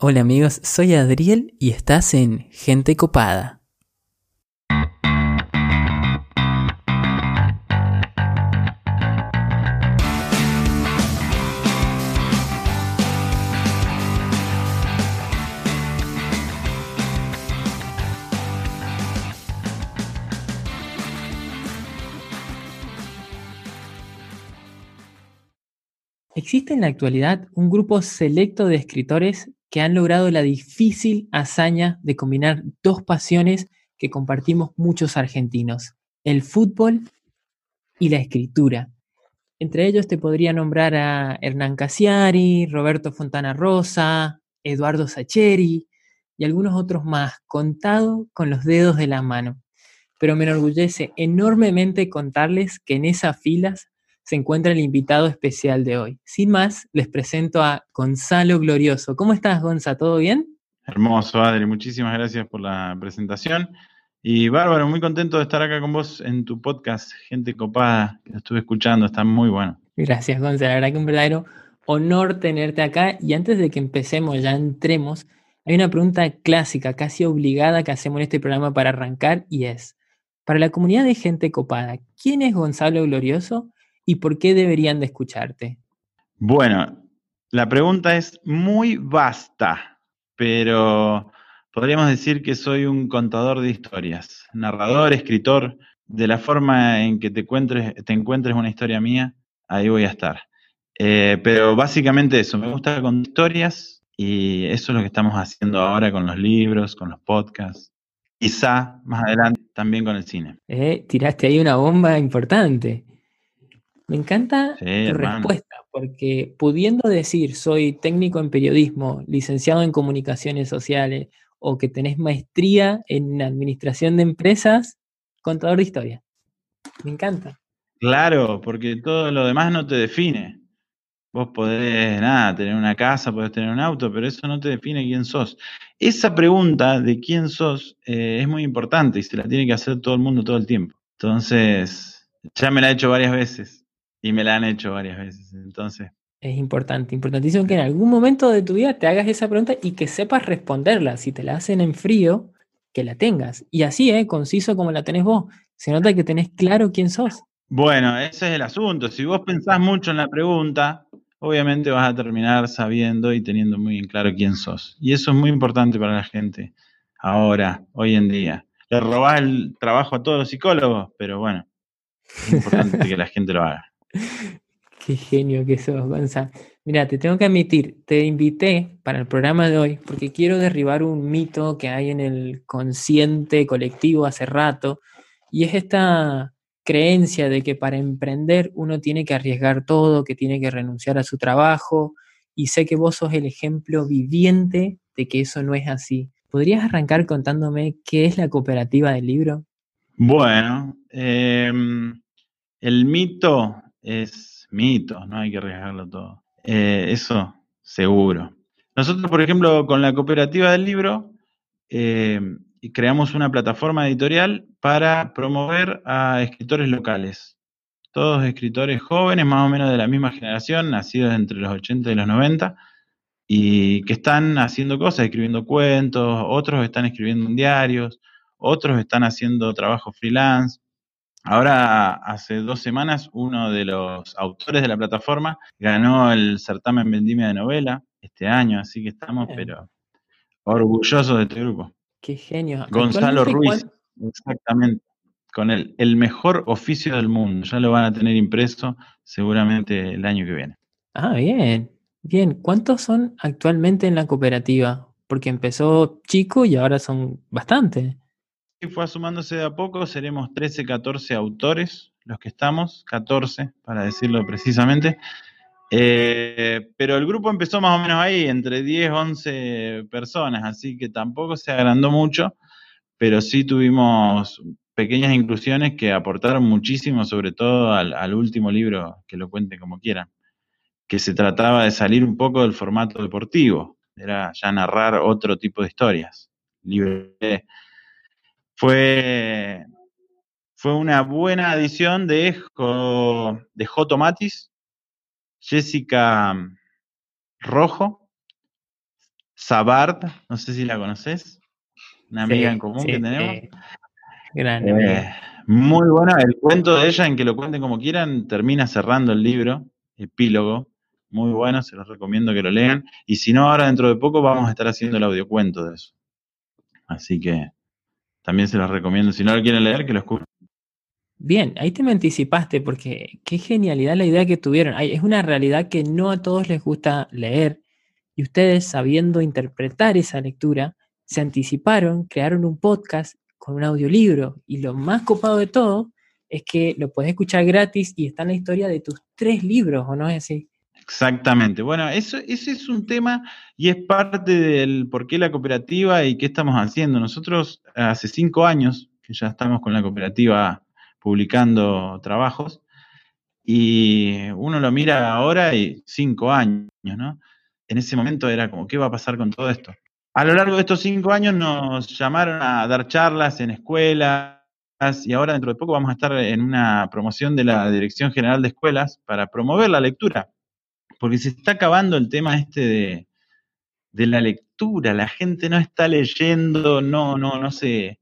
Hola amigos, soy Adriel y estás en Gente Copada. Existe en la actualidad un grupo selecto de escritores que han logrado la difícil hazaña de combinar dos pasiones que compartimos muchos argentinos, el fútbol y la escritura. Entre ellos te podría nombrar a Hernán Casiari, Roberto Fontana Rosa, Eduardo Sacheri y algunos otros más, contado con los dedos de la mano. Pero me enorgullece enormemente contarles que en esas filas se encuentra el invitado especial de hoy. Sin más, les presento a Gonzalo Glorioso. ¿Cómo estás, Gonza? ¿Todo bien? Hermoso, Adri. Muchísimas gracias por la presentación. Y Bárbaro, muy contento de estar acá con vos en tu podcast, Gente Copada, que lo estuve escuchando, está muy bueno. Gracias, Gonza. La verdad que un verdadero honor tenerte acá. Y antes de que empecemos, ya entremos, hay una pregunta clásica, casi obligada que hacemos en este programa para arrancar y es, para la comunidad de Gente Copada, ¿quién es Gonzalo Glorioso y por qué deberían de escucharte? Bueno, la pregunta es muy vasta, pero podríamos decir que soy un contador de historias, narrador, escritor, de la forma en que te encuentres, te encuentres una historia mía, ahí voy a estar. Eh, pero básicamente eso, me gusta contar historias y eso es lo que estamos haciendo ahora con los libros, con los podcasts. Quizá más adelante también con el cine. Eh, tiraste ahí una bomba importante. Me encanta tu respuesta, porque pudiendo decir soy técnico en periodismo, licenciado en comunicaciones sociales, o que tenés maestría en administración de empresas, contador de historia. Me encanta. Claro, porque todo lo demás no te define. Vos podés, nada, tener una casa, podés tener un auto, pero eso no te define quién sos. Esa pregunta de quién sos eh, es muy importante y se la tiene que hacer todo el mundo todo el tiempo. Entonces, ya me la he hecho varias veces. Y me la han hecho varias veces, entonces. Es importante, importantísimo que en algún momento de tu vida te hagas esa pregunta y que sepas responderla. Si te la hacen en frío, que la tengas. Y así, ¿eh? conciso como la tenés vos. Se nota que tenés claro quién sos. Bueno, ese es el asunto. Si vos pensás mucho en la pregunta, obviamente vas a terminar sabiendo y teniendo muy en claro quién sos. Y eso es muy importante para la gente ahora, hoy en día. Le robás el trabajo a todos los psicólogos, pero bueno, es importante que la gente lo haga. Qué genio que sos, Gonza. Mira, te tengo que admitir, te invité para el programa de hoy porque quiero derribar un mito que hay en el consciente colectivo hace rato, y es esta creencia de que para emprender uno tiene que arriesgar todo, que tiene que renunciar a su trabajo, y sé que vos sos el ejemplo viviente de que eso no es así. ¿Podrías arrancar contándome qué es la cooperativa del libro? Bueno, em, el mito es mito, no hay que arriesgarlo todo. Eh, eso seguro. Nosotros, por ejemplo, con la cooperativa del libro, eh, creamos una plataforma editorial para promover a escritores locales. Todos escritores jóvenes, más o menos de la misma generación, nacidos entre los 80 y los 90, y que están haciendo cosas, escribiendo cuentos, otros están escribiendo en diarios, otros están haciendo trabajo freelance. Ahora, hace dos semanas, uno de los autores de la plataforma ganó el certamen Vendimia de novela este año, así que estamos, pero orgullosos de este grupo. Qué genio. Gonzalo Ruiz, exactamente, con el, el mejor oficio del mundo. Ya lo van a tener impreso seguramente el año que viene. Ah, bien, bien. ¿Cuántos son actualmente en la cooperativa? Porque empezó chico y ahora son bastantes fue sumándose de a poco, seremos 13, 14 autores los que estamos, 14 para decirlo precisamente. Eh, pero el grupo empezó más o menos ahí, entre 10, 11 personas, así que tampoco se agrandó mucho, pero sí tuvimos pequeñas inclusiones que aportaron muchísimo, sobre todo al, al último libro, que lo cuente como quieran, que se trataba de salir un poco del formato deportivo, era ya narrar otro tipo de historias. Libre fue, fue una buena adición de, de Joto Matis, Jessica Rojo, Sabart, no sé si la conoces, una amiga en común que tenemos. Eh, muy buena, el cuento de ella, en que lo cuenten como quieran, termina cerrando el libro, epílogo, muy bueno, se los recomiendo que lo lean. Y si no, ahora dentro de poco vamos a estar haciendo el audiocuento de eso. Así que también se los recomiendo. Si no lo quieren leer, que lo escuchen. Bien, ahí te me anticipaste porque qué genialidad la idea que tuvieron. Es una realidad que no a todos les gusta leer y ustedes, sabiendo interpretar esa lectura, se anticiparon, crearon un podcast con un audiolibro y lo más copado de todo es que lo puedes escuchar gratis y está en la historia de tus tres libros, ¿o no es así? Exactamente. Bueno, eso, ese es un tema y es parte del por qué la cooperativa y qué estamos haciendo. Nosotros hace cinco años que ya estamos con la cooperativa publicando trabajos y uno lo mira ahora y cinco años, ¿no? En ese momento era como, ¿qué va a pasar con todo esto? A lo largo de estos cinco años nos llamaron a dar charlas en escuelas y ahora dentro de poco vamos a estar en una promoción de la Dirección General de Escuelas para promover la lectura, porque se está acabando el tema este de, la lectura, la gente no está leyendo, no, no, no se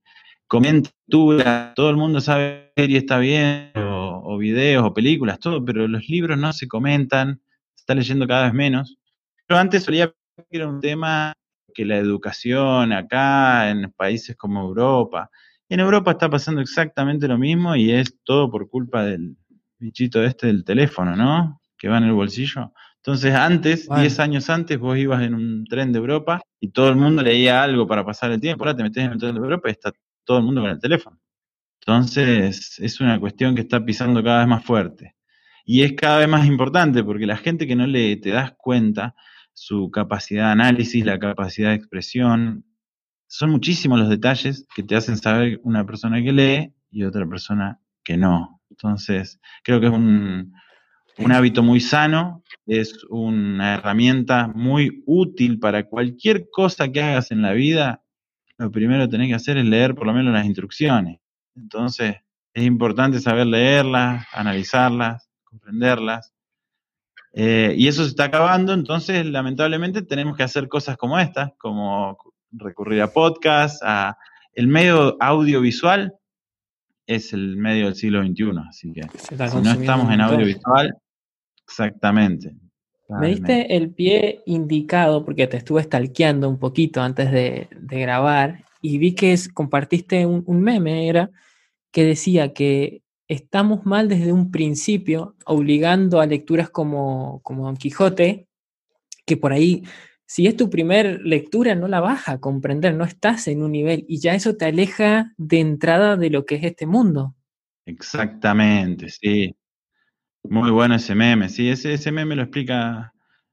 comenta todo el mundo sabe y está bien, o, videos o películas, todo, pero los libros no se comentan, se está leyendo cada vez menos. Pero antes solía que era un tema que la educación acá, en países como Europa, en Europa está pasando exactamente lo mismo y es todo por culpa del bichito este del teléfono, ¿no? Que va en el bolsillo. Entonces, antes, 10 años antes, vos ibas en un tren de Europa y todo el mundo leía algo para pasar el tiempo. Ahora te metes en el tren de Europa y está todo el mundo con el teléfono. Entonces, es una cuestión que está pisando cada vez más fuerte. Y es cada vez más importante porque la gente que no le te das cuenta su capacidad de análisis, la capacidad de expresión, son muchísimos los detalles que te hacen saber una persona que lee y otra persona que no. Entonces, creo que es un, un hábito muy sano, es una herramienta muy útil para cualquier cosa que hagas en la vida. Lo primero que tenés que hacer es leer por lo menos las instrucciones. Entonces, es importante saber leerlas, analizarlas, comprenderlas. Eh, y eso se está acabando, entonces lamentablemente tenemos que hacer cosas como estas, como recurrir a podcast, a el medio audiovisual es el medio del siglo XXI, así que si no estamos en audiovisual, exactamente. Me diste el pie indicado porque te estuve stalkeando un poquito antes de, grabar y vi que compartiste un, un, meme, era que decía que estamos mal desde un principio, obligando a lecturas como, como Don Quijote, que por ahí, si es tu primer lectura, no la vas a comprender, no estás en un nivel y ya eso te aleja de entrada de lo que es este mundo. Exactamente, sí. Muy bueno ese meme, sí, ese, ese meme lo explica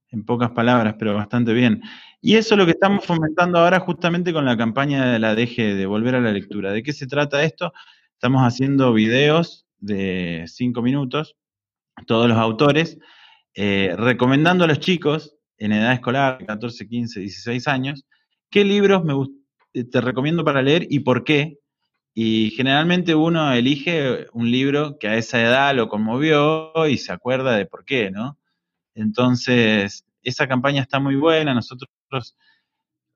en pocas palabras, pero bastante bien. Y eso es lo que estamos fomentando ahora justamente con la campaña de la DG, de volver a la lectura. ¿De qué se trata esto? Estamos haciendo videos de cinco minutos, todos los autores, eh, recomendando a los chicos en edad escolar, 14, 15, 16 años, qué libros me te recomiendo para leer y por qué. Y generalmente uno elige un libro que a esa edad lo conmovió y se acuerda de por qué, ¿no? Entonces, esa campaña está muy buena, nosotros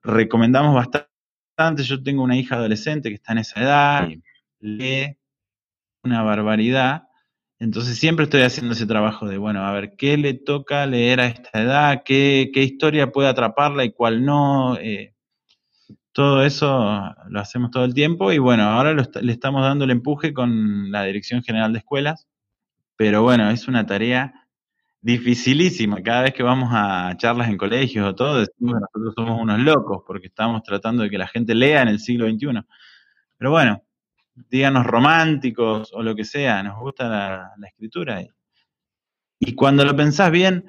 recomendamos bastante. Yo tengo una hija adolescente que está en esa edad y lee una barbaridad. Entonces siempre estoy haciendo ese trabajo de, bueno, a ver, ¿qué le toca leer a esta edad? ¿Qué, historia puede atraparla y cuál no? Eh, todo eso lo hacemos todo el tiempo y bueno, ahora le estamos dando el empuje con la Dirección General de Escuelas, pero bueno, es una tarea dificilísima. Cada vez que vamos a charlas en colegios o todo, decimos que nosotros somos unos locos porque estamos tratando de que la gente lea en el siglo XXI. Pero bueno, díganos románticos o lo que sea, nos gusta la, escritura. Y, cuando lo pensás bien,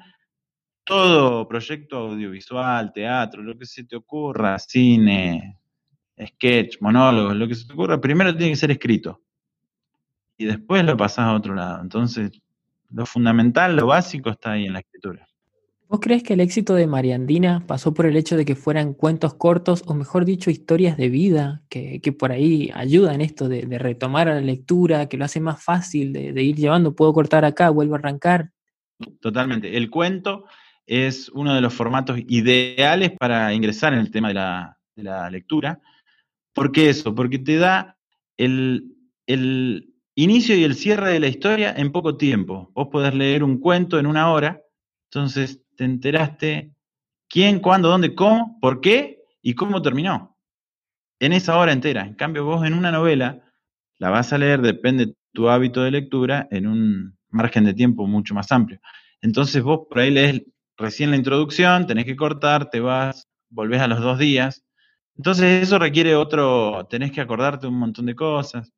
todo proyecto audiovisual, teatro, lo que se te ocurra, cine, sketch, monólogos, lo que se te ocurra, primero tiene que ser escrito. Y después lo pasás a otro lado. Entonces, lo fundamental, lo básico está ahí en la escritura. ¿Vos crees que el éxito de Mariandina pasó por el hecho de que fueran cuentos cortos, o mejor dicho, historias de vida, que, por ahí ayudan esto de, retomar a la lectura, que lo hace más fácil de, ir llevando? Puedo cortar acá, vuelvo a arrancar. Totalmente. El cuento es uno de los formatos ideales para ingresar en el tema de la, de la lectura. ¿Por qué eso? Porque te da el, el inicio y el cierre de la historia en poco tiempo. Vos podés leer un cuento en una hora, entonces te enteraste quién, cuándo, dónde, cómo, por qué y cómo terminó. En esa hora entera. En cambio, vos en una novela la vas a leer, depende de tu hábito de lectura, en un margen de tiempo mucho más amplio. Entonces vos por ahí lees recién la introducción, tenés que cortar, te vas, volvés a los dos días. Entonces eso requiere otro, tenés que acordarte un montón de cosas,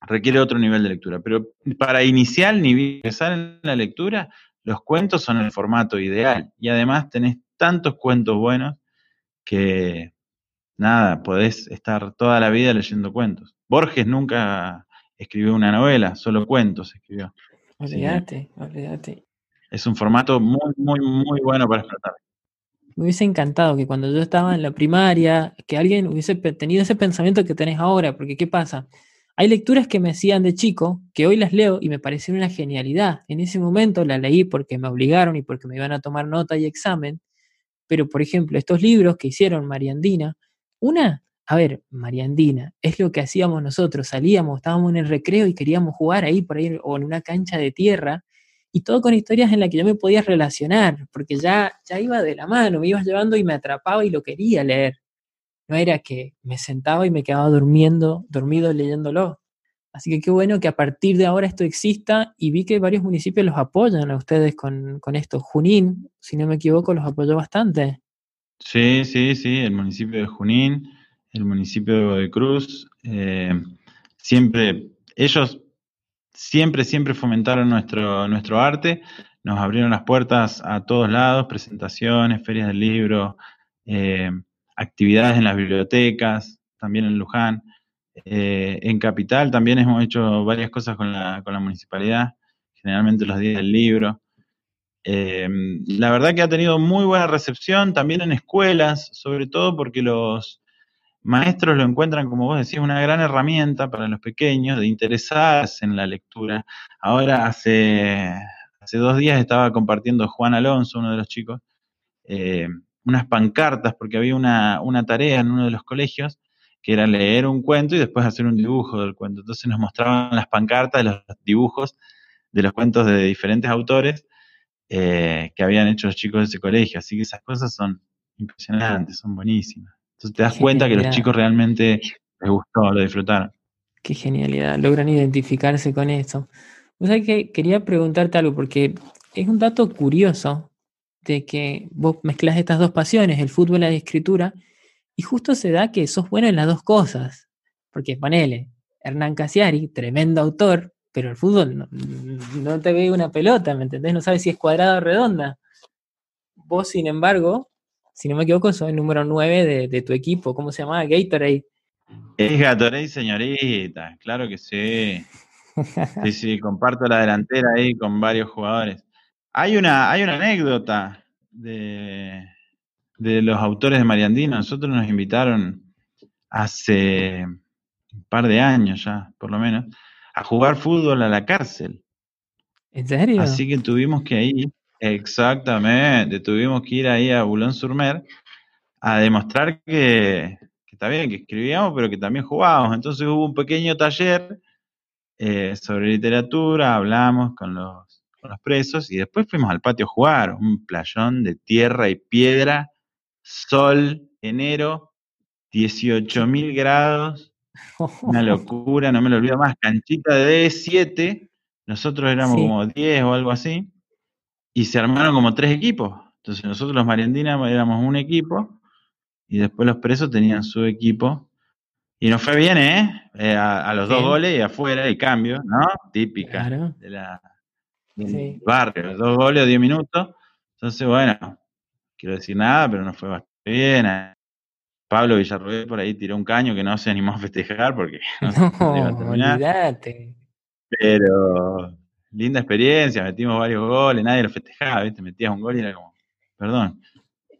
requiere otro nivel de lectura. Pero para iniciar ni empezar en la lectura, los cuentos son el formato ideal. Y además tenés tantos cuentos buenos que, nada, podés estar toda la vida leyendo cuentos. Borges nunca escribió una novela, solo cuentos escribió. Olvídate, olvídate. Es un formato muy, muy, muy bueno para explotar. Me hubiese encantado que cuando yo estaba en la primaria, que alguien hubiese tenido ese pensamiento que tenés ahora, porque ¿qué pasa? Hay lecturas que me hacían de chico, que hoy las leo y me parecieron una genialidad. En ese momento las leí porque me obligaron y porque me iban a tomar nota y examen. Pero, por ejemplo, estos libros que hicieron Mariandina, una, a ver, Mariandina, es lo que hacíamos nosotros. Salíamos, estábamos en el recreo y queríamos jugar ahí por ahí o en una cancha de tierra y todo con historias en las que yo me podía relacionar, porque ya, ya iba de la mano, me ibas llevando y me atrapaba y lo quería leer. No era que me sentaba y me quedaba durmiendo, dormido leyéndolo. Así que qué bueno que a partir de ahora esto exista y vi que varios municipios los apoyan a ustedes con, esto. Junín, si no me equivoco, los apoyó bastante. Sí, sí, sí, el municipio de Junín, el municipio de Cruz, eh, siempre, ellos siempre, siempre fomentaron nuestro, nuestro arte, nos abrieron las puertas a todos lados, presentaciones, ferias del libro, eh, actividades en las bibliotecas, también en Luján. Eh, en Capital también hemos hecho varias cosas con la, con la municipalidad, generalmente los días del libro. Eh, la verdad que ha tenido muy buena recepción también en escuelas, sobre todo porque los, maestros lo encuentran, como vos decís, una gran herramienta para los pequeños de interesarse en la lectura. Ahora, hace, hace dos días estaba compartiendo Juan Alonso, uno de los chicos, eh, unas pancartas, porque había una, una tarea en uno de los colegios que era leer un cuento y después hacer un dibujo del cuento. Entonces nos mostraban las pancartas los dibujos de los cuentos de diferentes autores eh, que habían hecho los chicos de ese colegio. Así que esas cosas son impresionantes, son buenísimas. Entonces te das cuenta que los chicos realmente les gustó, lo disfrutaron. Qué genialidad, logran identificarse con eso. O sea que quería preguntarte algo, porque es un dato curioso de que vos mezclas estas dos pasiones, el fútbol y la escritura, y justo se da que sos bueno en las dos cosas. Porque ponele, Hernán Casiari, tremendo autor, pero el fútbol no, no te ve una pelota, ¿me entendés? No sabes si es cuadrada o redonda. Vos, sin embargo, si no me equivoco, soy el número 9 de, tu equipo. ¿Cómo se llama? Gatorade. Es Gatorade, señorita, claro que sí. Sí, sí, comparto la delantera ahí con varios jugadores. Hay una, hay una anécdota de, de los autores de Mariandino. Nosotros nos invitaron hace un par de años ya, por lo menos, a jugar fútbol a la cárcel. ¿En serio? Así que tuvimos que ir Exactamente, tuvimos que ir ahí a Boulogne-sur-Mer a demostrar que, está bien, que escribíamos, pero que también jugábamos. Entonces hubo un pequeño taller eh, sobre literatura, hablamos con los, presos y después fuimos al patio a jugar, un playón de tierra y piedra, sol, enero, 18 mil grados, una locura, no me lo olvido más, canchita de D7, nosotros éramos como 10 o algo así, y se armaron como tres equipos. Entonces nosotros los Mariandinas éramos un equipo y después los presos tenían su equipo. Y nos fue bien, ¿eh? eh a, los dos goles y afuera el cambio, ¿no? Típica de la, del barrio. Dos goles o diez minutos. Entonces, bueno, quiero decir nada, pero nos fue bastante bien. Pablo Villarroel por ahí tiró un caño que no se animó a festejar porque no, no iba a terminar. Pero linda experiencia, metimos varios goles, nadie lo festejaba, ¿viste? Metías un gol y era como, perdón.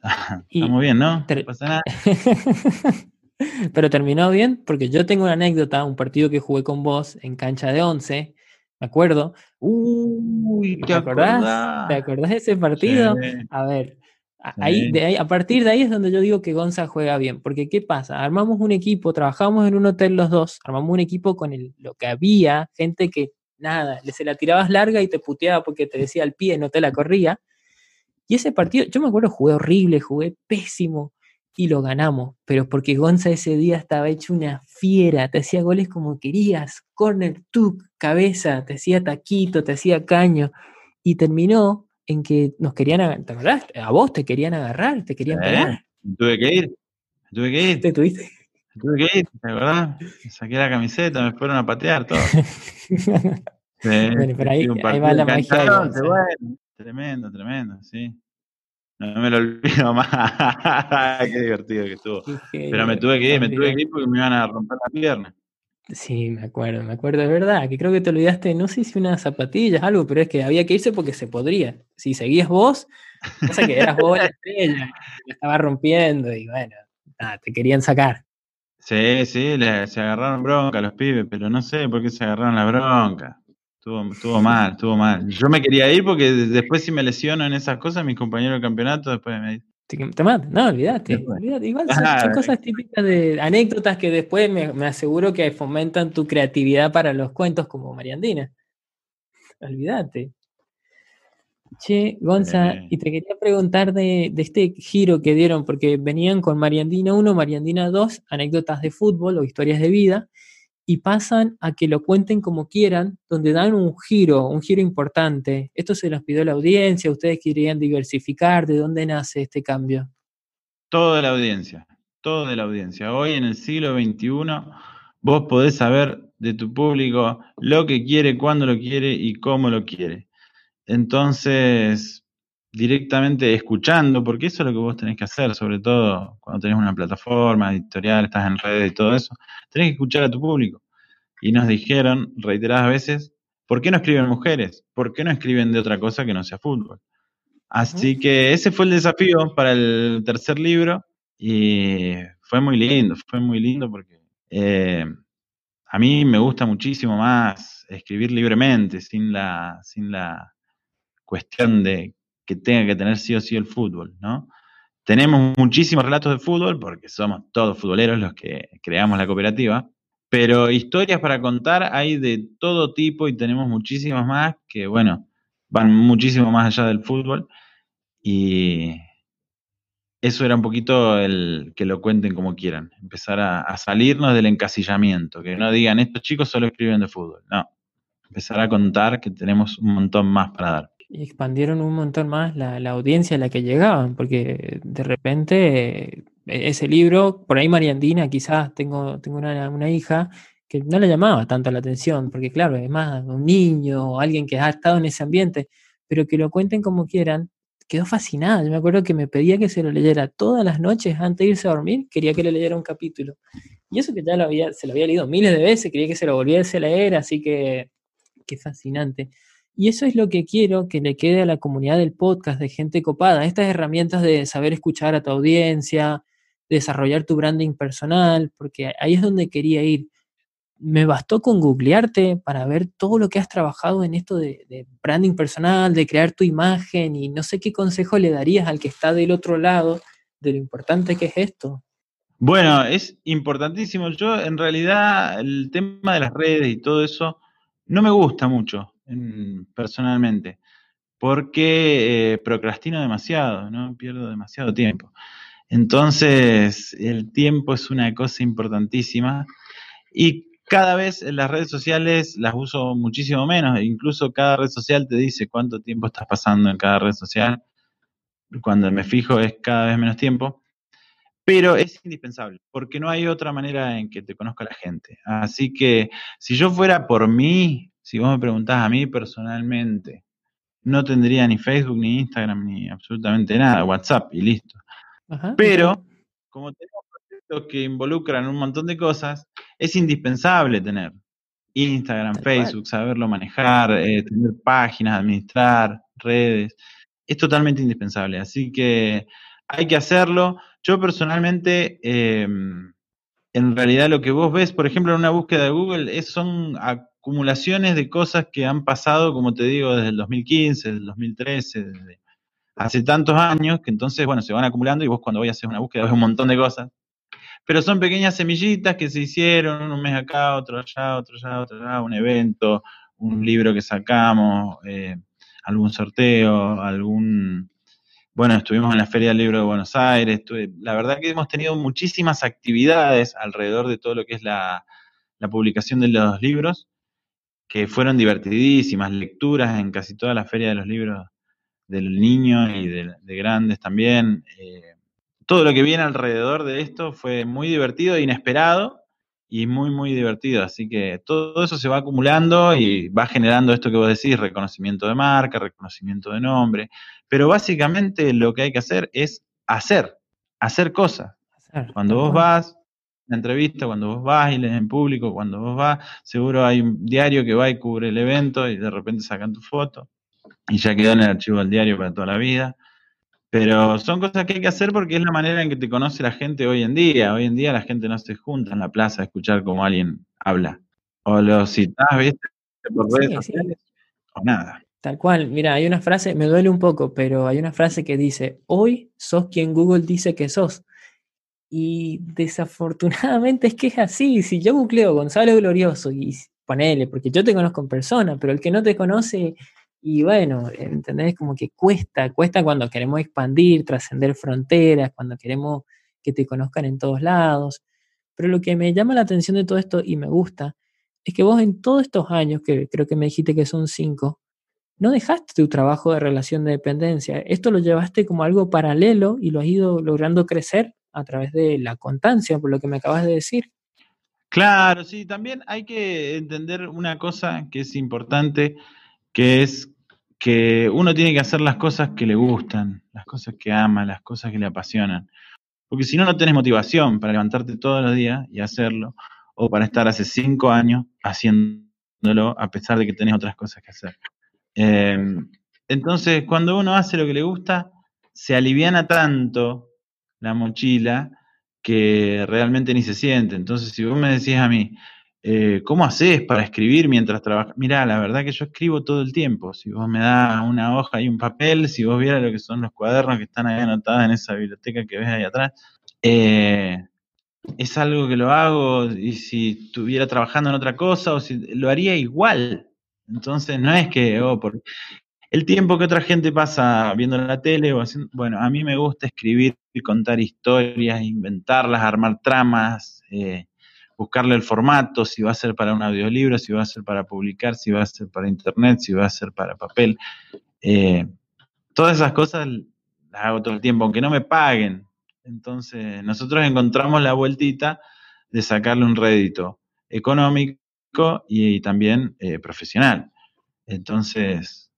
Estamos bien, ¿no? No pasa nada. Pero terminó bien, porque yo tengo una anécdota, un partido que jugué con vos en cancha de 11. me acuerdo. Uy, ¿te, acordás? ¿Te acordás de ese partido? A ver, Ahí, de ahí, a partir de ahí es donde yo digo que Gonza juega bien, porque ¿qué pasa? Armamos un equipo, trabajamos en un hotel los dos, armamos un equipo con el, lo que había, gente que nada, se la tirabas larga y te puteaba porque te decía al pie, no te la corría. Y ese partido, yo me acuerdo, jugué horrible, jugué pésimo y lo ganamos, pero porque Gonza ese día estaba hecho una fiera, te hacía goles como querías, corner, tuk, cabeza, te hacía taquito, te hacía caño, y terminó en que nos querían agarrar, A vos te querían agarrar, te querían pegar. Tuve que ir, tuve que ir. ¿Te tuviste? Tuve que ir, de verdad. Saqué la camiseta, me fueron a patear todo. bueno, pero ahí, ahí va la magia. tremendo, tremendo, sí. No me lo olvido más. Qué divertido que estuvo. Pero me tuve que ir, me tuve que ir porque me iban a romper la pierna. Sí, me acuerdo, me acuerdo, de verdad, que creo que te olvidaste, no sé si unas zapatillas, algo, pero es que había que irse porque se podría. Si seguías vos, sé que eras vos la estrella, la estaba rompiendo y bueno, nada, te querían sacar. Sí, sí, se agarraron bronca los pibes, pero no sé por qué se agarraron la bronca. Estuvo, estuvo mal, estuvo mal. Yo me quería ir porque después si me lesiono en esas cosas, mis compañeros de campeonato después me te, no, olvídate, Igual son, cosas típicas de anécdotas que después me, aseguro que fomentan tu creatividad para los cuentos como Mariandina. Olvídate. Che, Gonza, y te quería preguntar de, de, este giro que dieron, porque venían con Mariandina 1, Mariandina 2, anécdotas de fútbol o historias de vida, y pasan a que lo cuenten como quieran, donde dan un giro, un giro importante. Esto se los pidió la audiencia, ustedes querían diversificar, ¿de dónde nace este cambio? Todo de la audiencia, todo de la audiencia. Hoy en el siglo XXI vos podés saber de tu público lo que quiere, cuándo lo quiere y cómo lo quiere. Entonces, directamente escuchando, porque eso es lo que vos tenés que hacer, sobre todo cuando tenés una plataforma editorial, estás en redes y todo eso, tenés que escuchar a tu público. Y nos dijeron reiteradas veces, ¿por qué no escriben mujeres? ¿Por qué no escriben de otra cosa que no sea fútbol? Así que ese fue el desafío para el tercer libro y fue muy lindo, fue muy lindo porque eh, a mí me gusta muchísimo más escribir libremente, sin la, sin la cuestión de que tenga que tener sí o sí el fútbol, ¿no? Tenemos muchísimos relatos de fútbol, porque somos todos futboleros los que creamos la cooperativa, pero historias para contar hay de todo tipo y tenemos muchísimas más que, bueno, van muchísimo más allá del fútbol. Y eso era un poquito el que lo cuenten como quieran, empezar a, a salirnos del encasillamiento, que no digan estos chicos solo escriben de fútbol, no, empezar a contar que tenemos un montón más para dar expandieron un montón más la, audiencia a la que llegaban, porque de repente e, ese libro, por ahí Mariandina, quizás tengo, tengo una, hija que no le llamaba tanto la atención, porque claro, es más un niño o alguien que ha estado en ese ambiente, pero que lo cuenten como quieran, quedó fascinada. Yo me acuerdo que me pedía que se lo leyera todas las noches antes de irse a dormir, quería que le leyera un capítulo. Y eso que ya lo había, se lo había leído miles de veces, quería que se lo volviese a leer, así que qué fascinante. Y eso es lo que quiero que le quede a la comunidad del podcast de gente copada, estas herramientas de saber escuchar a tu audiencia, desarrollar tu branding personal, porque ahí es donde quería ir. Me bastó con googlearte para ver todo lo que has trabajado en esto de, branding personal, de crear tu imagen y no sé qué consejo le darías al que está del otro lado de lo importante que es esto. Bueno, es importantísimo. Yo en realidad el tema de las redes y todo eso no me gusta mucho personalmente, porque eh, procrastino demasiado, ¿no? Pierdo demasiado tiempo. Entonces, el tiempo es una cosa importantísima y cada vez las redes sociales las uso muchísimo menos, incluso cada red social te dice cuánto tiempo estás pasando en cada red social. Cuando me fijo es cada vez menos tiempo, pero es indispensable, porque no hay otra manera en que te conozca la gente. Así que si yo fuera por mí, si vos me preguntás a mí personalmente, no tendría ni Facebook, ni Instagram, ni absolutamente nada, WhatsApp y listo. Pero, como tenemos proyectos que involucran un montón de cosas, es indispensable tener Instagram, Facebook, saberlo manejar, eh, tener páginas, administrar, redes. Es totalmente indispensable. Así que hay que hacerlo. Yo personalmente, em, en realidad lo que vos ves, por ejemplo, en una búsqueda de Google, es, son acumulaciones de cosas que han pasado, como te digo, desde el 2015, desde el 2013, desde hace tantos años, que entonces, bueno, se van acumulando y vos cuando voy a hacer una búsqueda ves un montón de cosas. Pero son pequeñas semillitas que se hicieron, un mes acá, otro allá, otro allá, otro allá, un evento, un libro que sacamos, eh, algún sorteo, algún... Bueno, estuvimos en la Feria del Libro de Buenos Aires. la verdad que hemos tenido muchísimas actividades alrededor de todo lo que es la, publicación de los libros, que fueron divertidísimas, lecturas en casi toda la Feria de los Libros del Niño y de, grandes también. Eh, todo lo que viene alrededor de esto fue muy divertido, inesperado, y muy, muy divertido. Así que todo eso se va acumulando y va generando esto que vos decís, reconocimiento de marca, reconocimiento de nombre. Pero básicamente lo que hay que hacer es hacer, hacer cosas. cuando vos vas a entrevista, cuando vos vas y lees en público, cuando vos vas, seguro hay un diario que va y cubre el evento y de repente sacan tu foto y ya quedó en el archivo del diario para toda la vida. Pero son cosas que hay que hacer porque es la manera en que te conoce la gente hoy en día. Hoy en día la gente no se junta en la plaza a escuchar cómo alguien habla. O lo citas, ¿viste? Por redes sociales o nada. Tal cual. Mira, hay una frase, me duele un poco, pero hay una frase que dice, hoy sos quien Google dice que sos. Y desafortunadamente es que es así. Si yo googleo Gonzalo Glorioso y ponele, porque yo te conozco en persona, pero el que no te conoce y bueno, ¿entendés? Como que cuesta, cuesta cuando queremos expandir, trascender fronteras, cuando queremos que te conozcan en todos lados. Pero lo que me llama la atención de todo esto y me gusta es que vos en todos estos años, que creo que me dijiste que son cinco, no dejaste tu trabajo de relación de dependencia. Esto lo llevaste como algo paralelo y lo has ido logrando crecer a través de la constancia, por lo que me acabas de decir. Claro, sí, también hay que entender una cosa que es importante, que es que uno tiene que hacer las cosas que le gustan, las cosas que ama, las cosas que le apasionan. Porque si no, no tenés motivación para levantarte todos los días y hacerlo, o para estar hace cinco años haciéndolo a pesar de que tenés otras cosas que hacer. Eh, entonces, cuando uno hace lo que le gusta, se aliviana tanto la mochila que realmente ni se siente. Entonces, si vos me decís a mí, eh, ¿cómo haces para escribir mientras trabajas? Mirá, la verdad que yo escribo todo el tiempo. Si vos me das una hoja y un papel, si vos vieras lo que son los cuadernos que están ahí anotados en esa biblioteca que ves ahí atrás, eh, es algo que lo hago y si estuviera trabajando en otra cosa, o si lo haría igual. Entonces, no es que, oh, por el tiempo que otra gente pasa viendo la tele o haciendo, bueno, a mí me gusta escribir y contar historias, inventarlas, armar tramas, eh, buscarle el formato, si va a ser para un audiolibro, si va a ser para publicar, si va a ser para internet, si va a ser para papel. Eh, todas esas cosas las hago todo el tiempo, aunque no me paguen. Entonces, nosotros encontramos la vueltita de sacarle un rédito económico y, también eh, profesional. Entonces,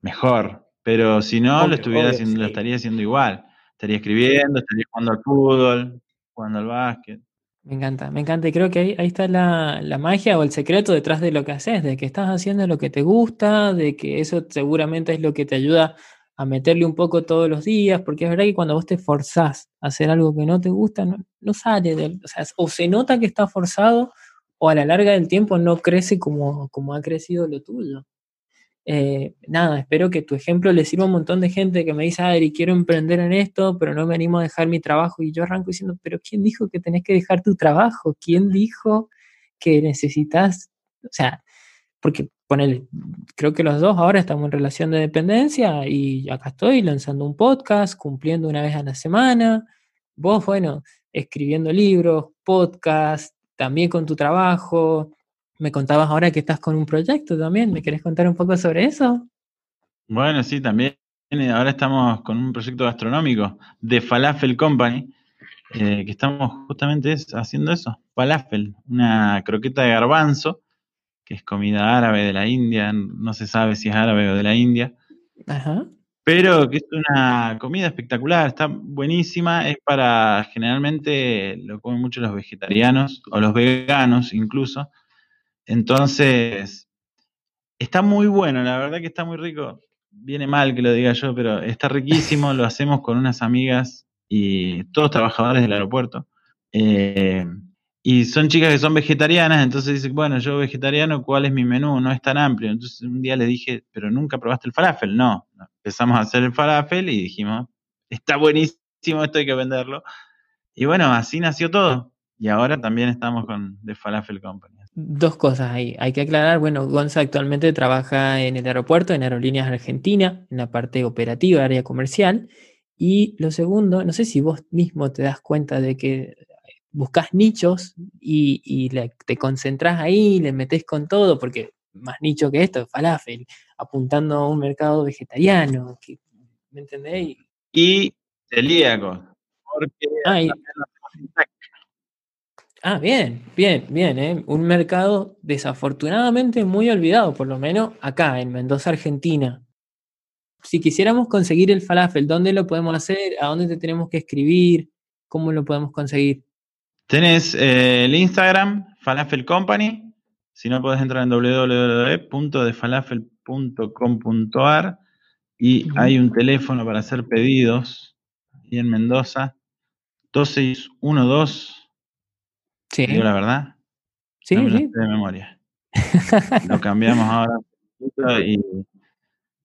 mejor. Pero si no, lo, estuviera haciendo, lo estaría haciendo igual. Estaría escribiendo, estaría jugando al fútbol, jugando al básquet. Me encanta, me encanta. Y creo que ahí, ahí está la, la, magia o el secreto detrás de lo que haces, de que estás haciendo lo que te gusta, de que eso seguramente es lo que te ayuda a meterle un poco todos los días, porque es verdad que cuando vos te forzás a hacer algo que no te gusta, no, sale del, o sea, o se nota que está forzado, o a la larga del tiempo no crece como, como ha crecido lo tuyo. Eh, nada, espero que tu ejemplo le sirva a un montón de gente que me dice, Adri, quiero emprender en esto, pero no me animo a dejar mi trabajo. Y yo arranco diciendo, pero ¿quién dijo que tenés que dejar tu trabajo? ¿Quién dijo que necesitas, o sea, porque ponele, creo que los dos ahora estamos en relación de dependencia y acá estoy lanzando un podcast, cumpliendo una vez a la semana. Vos, bueno, escribiendo libros, podcast, también con tu trabajo, me contabas ahora que estás con un proyecto también. ¿Me querés contar un poco sobre eso? Bueno, sí, también. Eh, ahora estamos con un proyecto gastronómico de Falafel Company, eh, que estamos justamente haciendo eso. Falafel, una croqueta de garbanzo, que es comida árabe de la India. No se sabe si es árabe o de la India. Ajá. Pero que es una comida espectacular, está buenísima, es para, generalmente lo comen mucho los vegetarianos o los veganos incluso, entonces, está muy bueno, la verdad que está muy rico. Viene mal que lo diga yo, pero está riquísimo. lo hacemos con unas amigas y todos trabajadores del aeropuerto. Eh, Y son chicas que son vegetarianas, entonces dicen, bueno, yo vegetariano, ¿cuál es mi menú? No es tan amplio. Entonces un día le dije, pero nunca probaste el falafel. No, empezamos a hacer el falafel y dijimos, está buenísimo, esto hay que venderlo. Y bueno, así nació todo. Y ahora también estamos con The Falafel Company. Dos cosas ahí. Hay que aclarar, bueno, Gonza actualmente trabaja en el aeropuerto, en Aerolíneas Argentina, en la parte operativa, área comercial. Y lo segundo, no sé si vos mismo te das cuenta de que buscas nichos y, te concentras ahí, le metes con todo, porque más nicho que esto, falafel, apuntando a un mercado vegetariano, ¿me entendés? Y celíaco, porque ah, ah, bien, bien, bien, ¿eh? un mercado desafortunadamente muy olvidado, por lo menos acá en Mendoza, Argentina. Si quisiéramos conseguir el falafel, ¿dónde lo podemos hacer? ¿A dónde te tenemos que escribir? ¿Cómo lo podemos conseguir? Tenés eh, el Instagram, Falafel Company. Si no, podés entrar en www.defalafel.com.ar y hay un teléfono para hacer pedidos y en Mendoza, 2612. Sí. Digo la verdad. Sí, no me sí. de memoria. lo cambiamos ahora y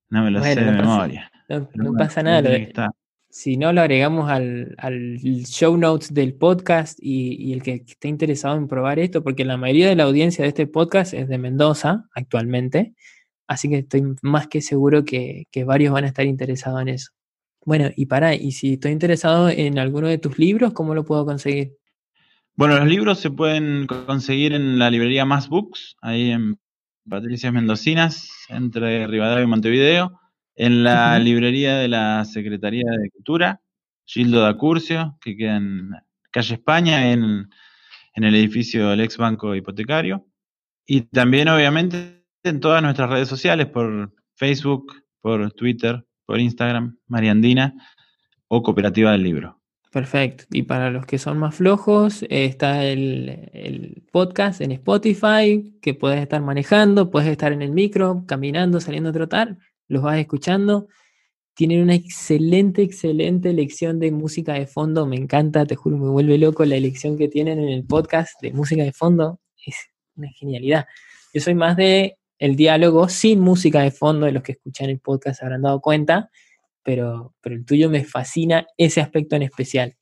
no me lo sé de memoria. No, pasa nada si no lo agregamos al, show notes del podcast y, el que esté interesado en probar esto, porque la mayoría de la audiencia de este podcast es de Mendoza actualmente, así que estoy más que seguro que, varios van a estar interesados en eso. Bueno, y para, y si estoy interesado en alguno de tus libros, ¿cómo lo puedo conseguir? Bueno, los libros se pueden conseguir en la librería Más Books, ahí en Patricias Mendocinas, entre Rivadavia y Montevideo en la librería de la Secretaría de Cultura, Gildo da Curcio, que queda en calle España, en, el edificio del ex banco hipotecario. Y también, obviamente, en todas nuestras redes sociales, por Facebook, por Twitter, por Instagram, Mariandina o Cooperativa del Libro. Perfecto. Y para los que son más flojos, está el, el, podcast en Spotify que puedes estar manejando, puedes estar en el micro, caminando, saliendo a trotar los vas escuchando. Tienen una excelente, excelente elección de música de fondo. Me encanta, te juro, me vuelve loco la elección que tienen en el podcast de música de fondo. Es una genialidad. Yo soy más de el diálogo sin música de fondo, de los que escuchan el podcast habrán dado cuenta, pero, pero el tuyo me fascina ese aspecto en especial.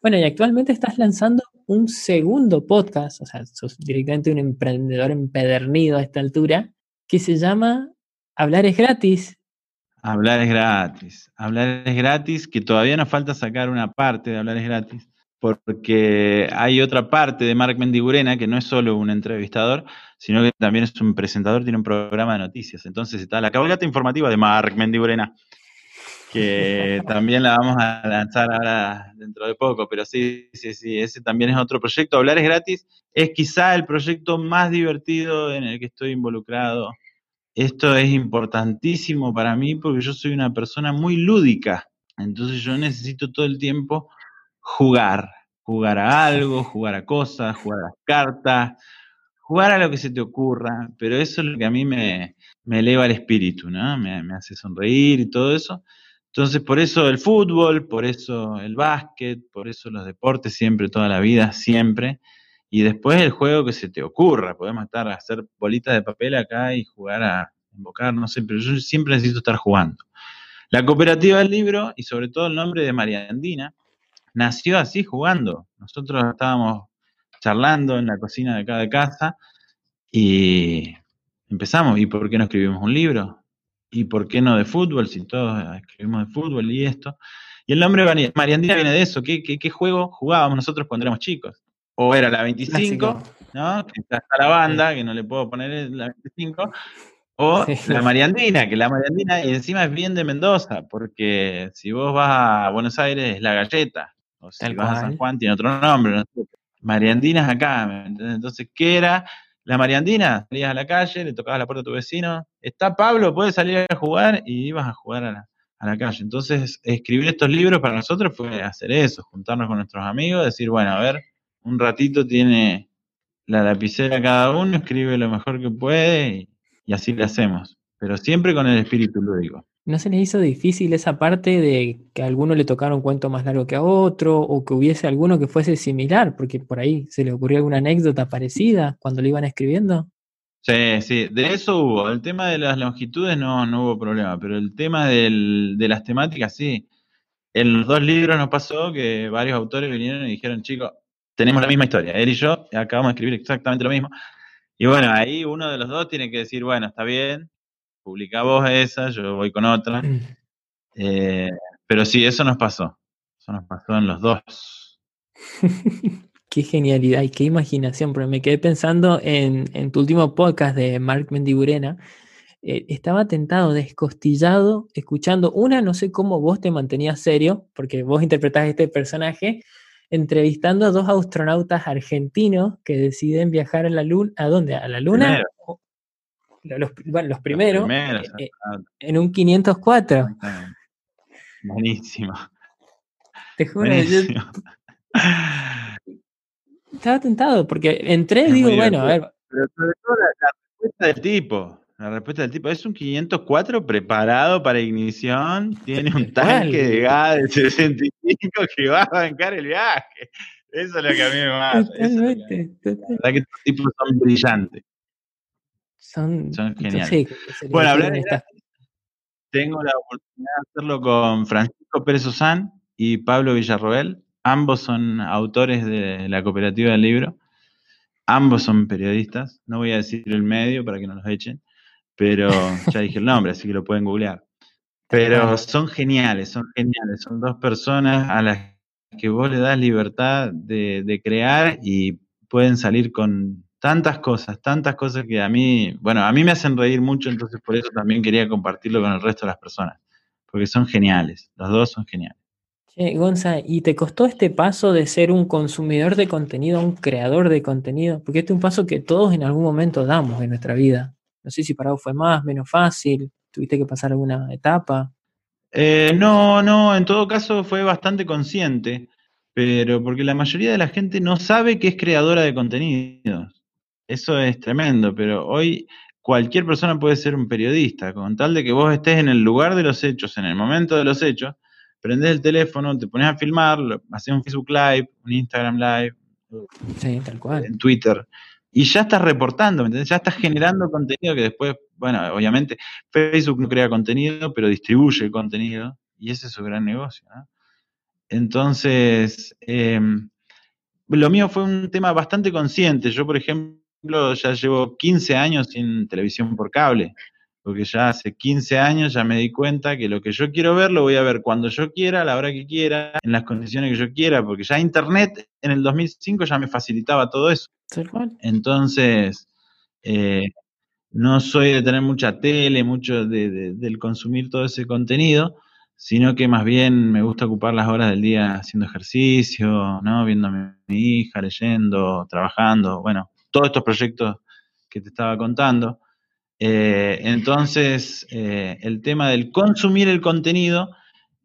Bueno, y actualmente estás lanzando un segundo podcast, o sea, sos directamente un emprendedor empedernido a esta altura, que se llama Hablar es gratis. Hablar es gratis. Hablar es gratis, que todavía nos falta sacar una parte de Hablar es gratis, porque hay otra parte de Marc Mendigurena que no es solo un entrevistador, sino que también es un presentador, tiene un programa de noticias. Entonces está la cabalgata informativa de Marc Mendigurena, que también la vamos a lanzar ahora dentro de poco, pero sí, sí, sí, ese también es otro proyecto. Hablar es gratis es quizá el proyecto más divertido en el que estoy involucrado esto es importantísimo para mí porque yo soy una persona muy lúdica. Entonces yo necesito todo el tiempo jugar, jugar a algo, jugar a cosas, jugar a las cartas, jugar a lo que se te ocurra, pero eso es lo que a mí me, eleva el espíritu, ¿no? Me, me, hace sonreír y todo eso. Entonces, por eso el fútbol, por eso el básquet, por eso los deportes siempre, toda la vida, siempre. Y después el juego que se te ocurra. Podemos estar a hacer bolitas de papel acá y jugar a invocar, no sé, pero yo siempre necesito estar jugando. La cooperativa del libro, y sobre todo el nombre de María Andina, nació así jugando. Nosotros estábamos charlando en la cocina de cada casa y empezamos. ¿Y por qué no escribimos un libro? ¿Y por qué no de fútbol? Si todos escribimos de fútbol y esto. Y el nombre Mariandina viene de eso. ¿Qué, qué juego jugábamos nosotros cuando éramos chicos? o era la 25, ¿no? Que está la banda, que no le puedo poner la 25, o la Mariandina, que la Mariandina y encima es bien de Mendoza, porque si vos vas a Buenos Aires es la galleta, o si vas a San Juan tiene otro nombre, ¿no? Mariandina es acá, Entonces, ¿qué era la Mariandina? Salías a la calle, le tocabas la puerta a tu vecino, está Pablo, puedes salir a jugar y ibas a jugar a la, a la calle. Entonces, escribir estos libros para nosotros fue hacer eso, juntarnos con nuestros amigos, decir, bueno, a ver, un ratito tiene la lapicera cada uno, escribe lo mejor que puede y, así le hacemos. Pero siempre con el espíritu lúdico. ¿No se les hizo difícil esa parte de que a alguno le tocara un cuento más largo que a otro o que hubiese alguno que fuese similar? Porque por ahí se le ocurrió alguna anécdota parecida cuando lo iban escribiendo. Sí, sí, de eso hubo. El tema de las longitudes no, no hubo problema, pero el tema de las temáticas sí. En los dos libros nos pasó que varios autores vinieron y dijeron, chicos, tenemos la misma historia. Él y yo acabamos de escribir exactamente lo mismo. Y bueno, ahí uno de los dos tiene que decir, bueno, está bien, publica vos esa, yo voy con otra. Mm. Eh, pero sí, eso nos pasó. Eso nos pasó en los dos. qué genialidad y qué imaginación, pero me quedé pensando en, tu último podcast de Mark Mendiburena. Eh, estaba tentado, descostillado, escuchando una, no sé cómo vos te mantenías serio, porque vos interpretás este personaje, entrevistando a dos astronautas argentinos que deciden viajar a la luna. ¿A dónde? ¿A la luna? Los, bueno, los primeros, eh, eh, en un 504. Buenísimo. Te juro, estaba tentado, porque entré y digo, bueno, a ver. Pero sobre todo la, respuesta del tipo. La respuesta del tipo es un 504 preparado para ignición, tiene un tanque de gas de 65 que va a bancar el viaje. Eso es lo que a mí me mata. Totalmente. Es que, la que estos tipos son brillantes. Son, geniales. bueno, hablar tengo la oportunidad de hacerlo con Francisco Pérez Osán y Pablo Villarroel. Ambos son autores de la cooperativa del libro. Ambos son periodistas. No voy a decir el medio para que no los echen, pero ya dije el nombre, así que lo pueden googlear. Pero son geniales, son geniales. Son dos personas a las que vos le das libertad de crear y pueden salir con tantas cosas, tantas cosas que a mí, bueno, a mí me hacen reír mucho, entonces por eso también quería compartirlo con el resto de las personas, porque son geniales, los dos son geniales. Che, Gonza, ¿y te costó este paso de ser un consumidor de contenido a un creador de contenido? Porque este es un paso que todos en algún momento damos en nuestra vida. No sé si para vos fue más, menos fácil, tuviste que pasar alguna etapa. Eh, no, no, en todo caso fue bastante consciente, pero porque la mayoría de la gente no sabe que es creadora de contenidos. Eso es tremendo, pero hoy cualquier persona puede ser un periodista, con tal de que vos estés en el lugar de los hechos, en el momento de los hechos, prendés el teléfono, te pones a filmar, haces un Facebook Live, un Instagram Live, sí, tal cual. en Twitter, y ya estás reportando, ¿me Ya estás generando contenido que después, bueno, obviamente Facebook no crea contenido, pero distribuye contenido, y ese es su gran negocio, ¿no? Entonces, em, lo mío fue un tema bastante consciente. Yo, por ejemplo, ya llevo 15 años sin televisión por cable, porque ya hace 15 años ya me di cuenta que lo que yo quiero ver lo voy a ver cuando yo quiera, a la hora que quiera, en las condiciones que yo quiera, porque ya Internet en el 2005 ya me facilitaba todo eso. Entonces, eh, no soy de tener mucha tele, mucho de, del consumir todo ese contenido, sino que más bien me gusta ocupar las horas del día haciendo ejercicio, ¿no? Viendo a mi hija, leyendo, trabajando, bueno, todos estos proyectos que te estaba contando. Eh, entonces, eh, el tema del consumir el contenido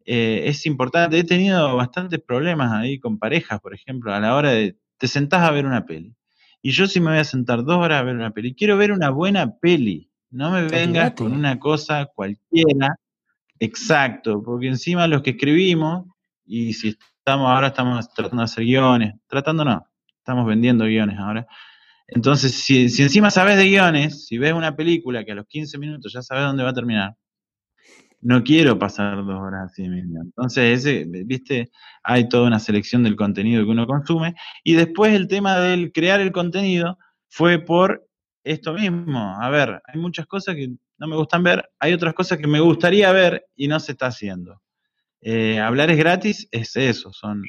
eh, es importante. He tenido bastantes problemas ahí con parejas, por ejemplo, a la hora de te sentás a ver una peli. Y yo si me voy a sentar dos horas a ver una peli, quiero ver una buena peli. No me vengas con una cosa cualquiera. Exacto, porque encima los que escribimos, y si estamos ahora estamos tratando de hacer guiones, tratando no, estamos vendiendo guiones ahora. Entonces, si, encima sabes de guiones, si ves una película que a los 15 minutos ya sabes dónde va a terminar, no quiero pasar dos horas así mismo. Entonces, ese, viste, hay toda una selección del contenido que uno consume. Y después el tema del crear el contenido fue por esto mismo. A ver, hay muchas cosas que no me gustan ver, hay otras cosas que me gustaría ver y no se está haciendo. Eh, hablar es gratis, es eso, son,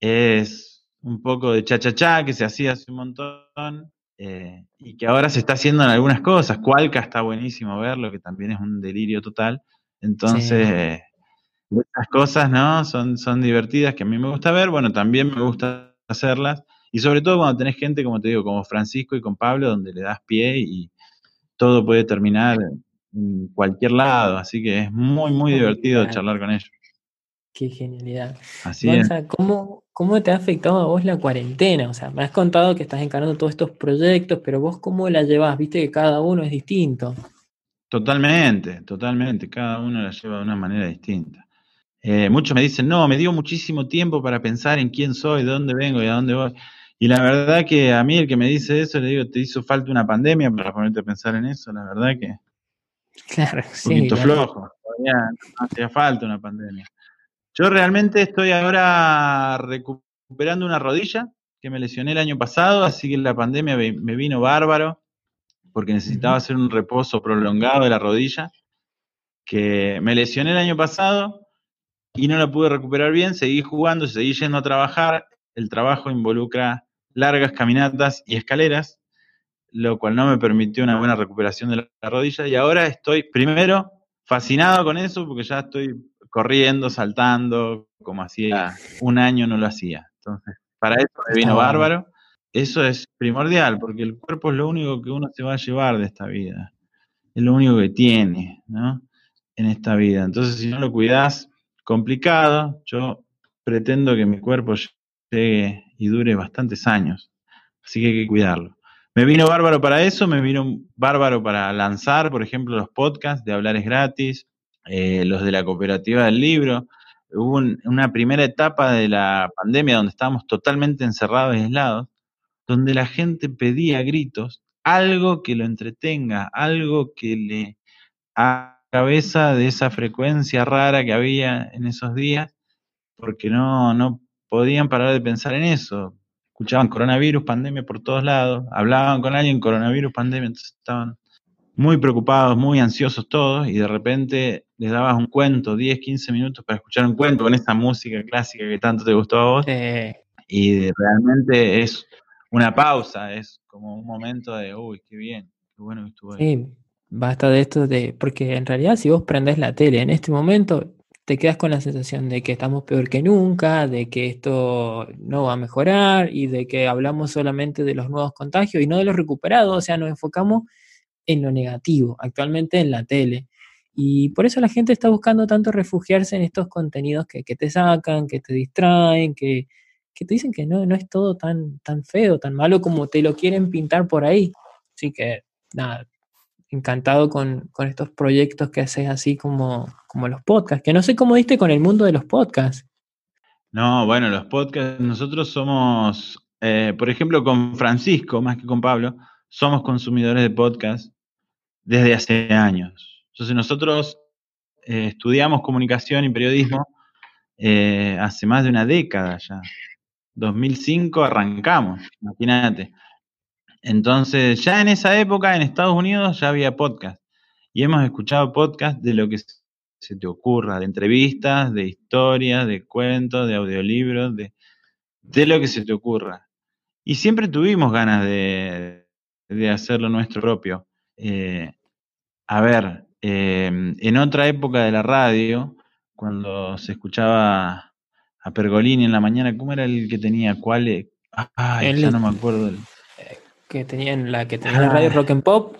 es un poco de cha-cha-cha que se hacía hace un montón eh, y que ahora se está haciendo en algunas cosas. Cualca está buenísimo verlo, que también es un delirio total. Entonces, estas cosas, ¿no? Son, son divertidas que a mí me gusta ver, bueno, también me gusta hacerlas. Y sobre todo cuando tenés gente, como te digo, como Francisco y con Pablo, donde le das pie y todo puede terminar en cualquier lado. Así que es muy, muy divertido charlar con ellos. Qué genialidad. Así ¿cómo, ¿cómo, te ha afectado a vos la cuarentena? O sea, me has contado que estás encarando todos estos proyectos, pero vos cómo la llevas? Viste que cada uno es distinto. Totalmente, totalmente. Cada uno la lleva de una manera distinta. Eh, muchos me dicen, no, me dio muchísimo tiempo para pensar en quién soy, de dónde vengo y a dónde voy. Y la verdad que a mí el que me dice eso, le digo, te hizo falta una pandemia para ponerte a pensar en eso. La verdad que Claro, un sí. poquito claro. flojo. Todavía no hacía falta una pandemia. Yo realmente estoy ahora recuperando una rodilla que me lesioné el año pasado, así que la pandemia me vino bárbaro porque necesitaba hacer un reposo prolongado de la rodilla, que me lesioné el año pasado y no la pude recuperar bien, seguí jugando, seguí yendo a trabajar, el trabajo involucra largas caminatas y escaleras, lo cual no me permitió una buena recuperación de la rodilla y ahora estoy primero fascinado con eso porque ya estoy corriendo, saltando, como hacía un año no lo hacía. Entonces, para eso me vino bárbaro. Eso es primordial porque el cuerpo es lo único que uno se va a llevar de esta vida. Es lo único que tiene, ¿no? En esta vida. Entonces, si no lo cuidás, complicado. Yo pretendo que mi cuerpo llegue y dure bastantes años. Así que hay que cuidarlo. Me vino bárbaro para eso, me vino bárbaro para lanzar, por ejemplo, los podcasts de Hablar es gratis, eh, los de la cooperativa del libro. Hubo un- una primera etapa de la pandemia donde estábamos totalmente encerrados y aislados, donde la gente pedía a gritos algo que lo entretenga, algo que le haga cabeza de esa frecuencia rara que había en esos días, porque no, no podían parar de pensar en eso. Escuchaban coronavirus, pandemia por todos lados, hablaban con alguien, coronavirus, pandemia, entonces estaban muy preocupados, muy ansiosos todos, y de repente les dabas un cuento, 10, 15 minutos para escuchar un cuento con esa música clásica que tanto te gustó a vos, y realmente es una pausa, es como un momento de, uy, qué bien, qué bueno que estuvo ahí. sí, basta de esto de. Porque en realidad, si vos prendés la tele en este momento, te quedas con la sensación de que estamos peor que nunca, de que esto no va a mejorar y de que hablamos solamente de los nuevos contagios y no de los recuperados. O sea, nos enfocamos en lo negativo, actualmente en la tele. Y por eso la gente está buscando tanto refugiarse en estos contenidos que, que te sacan, que te distraen, que, que te dicen que no, no es todo tan, tan feo, tan malo como te lo quieren pintar por ahí. Así que, nada, encantado con, con estos proyectos que haces así como, como los podcasts, que no sé cómo diste con el mundo de los podcasts. No, bueno, los podcasts, nosotros somos, eh, por ejemplo, con Francisco, más que con Pablo, somos consumidores de podcast desde hace años. Entonces nosotros eh, estudiamos comunicación y periodismo eh, hace más de una década ya. 2005 arrancamos, imagínate. Entonces, ya en esa época en Estados Unidos ya había podcast. Y hemos escuchado podcast de lo que se te ocurra, de entrevistas, de historias, de cuentos, de audiolibros, de, de lo que se te ocurra. Y siempre tuvimos ganas de, de hacerlo nuestro propio. Eh, a ver, eh, en otra época de la radio, cuando se escuchaba a Pergolini en la mañana, ¿cómo era el que tenía? ¿Cuál? Ay, Él ya no me acuerdo. el- que tenían la que tenía la radio Ah. Rock and Pop.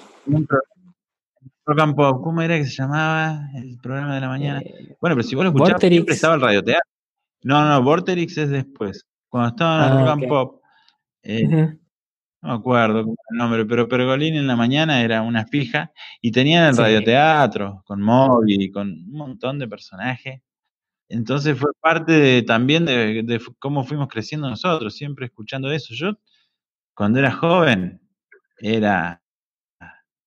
Rock and Pop, ¿cómo era que se llamaba el programa de la mañana? eh, Bueno, pero si vos lo escuchabas, siempre estaba el radioteatro. No, no, Vorterix es después. Cuando estaba en Ah, Rock and. Pop, eh. No me acuerdo cómo el nombre, pero Pergolini en la mañana era una fija y tenían el Sí. radioteatro con Moby, con un montón de personajes. Entonces fue parte de- también de, cómo fuimos creciendo nosotros, siempre escuchando eso. Yo, cuando era joven, era,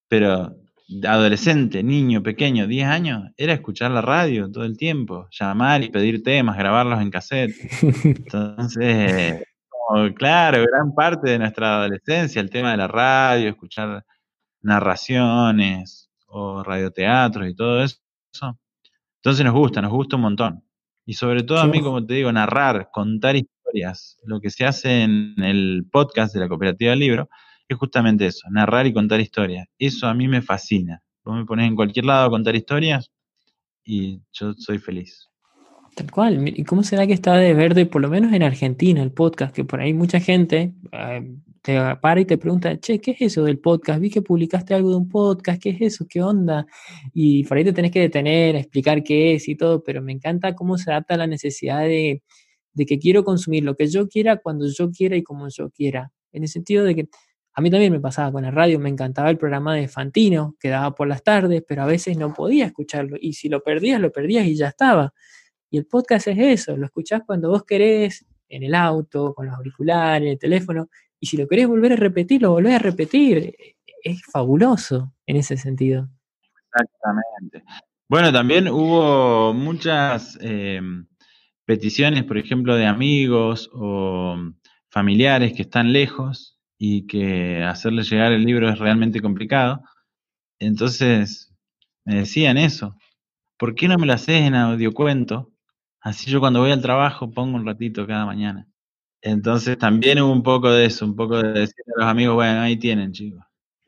pero adolescente, niño, pequeño, 10 años, era escuchar la radio todo el tiempo, llamar y pedir temas, grabarlos en cassette. Entonces, como, claro, gran parte de nuestra adolescencia, el tema de la radio, escuchar narraciones o radioteatros y todo eso. Entonces nos gusta, nos gusta un montón. Y sobre todo a mí, como te digo, narrar, contar historias. Lo que se hace en el podcast de la Cooperativa del Libro es justamente eso, narrar y contar historias. Eso a mí me fascina. Vos me pones en cualquier lado a contar historias y yo soy feliz. Tal cual. ¿Y cómo será que está de verde, por lo menos en Argentina, el podcast? Que por ahí mucha gente eh, te para y te pregunta, che, ¿qué es eso del podcast? Vi que publicaste algo de un podcast, ¿qué es eso? ¿Qué onda? Y por ahí te tenés que detener, explicar qué es y todo, pero me encanta cómo se adapta la necesidad de, de que quiero consumir lo que yo quiera, cuando yo quiera y como yo quiera. En el sentido de que A mí también me pasaba con la radio, me encantaba el programa de Fantino, que daba por las tardes, pero a veces no podía escucharlo. Y si lo perdías, lo perdías y ya estaba. Y el podcast es eso, lo escuchás cuando vos querés, en el auto, con los auriculares, el teléfono, y si lo querés volver a repetir, lo volvés a repetir. Es fabuloso en ese sentido. Exactamente. Bueno, también hubo muchas eh, peticiones, por ejemplo, de amigos o familiares que están lejos y que hacerle llegar el libro es realmente complicado. Entonces me decían eso. ¿Por qué no me lo haces en audiocuento? Así yo cuando voy al trabajo pongo un ratito cada mañana. Entonces también hubo un poco de eso, un poco de decir a los amigos, bueno, ahí tienen, chicos.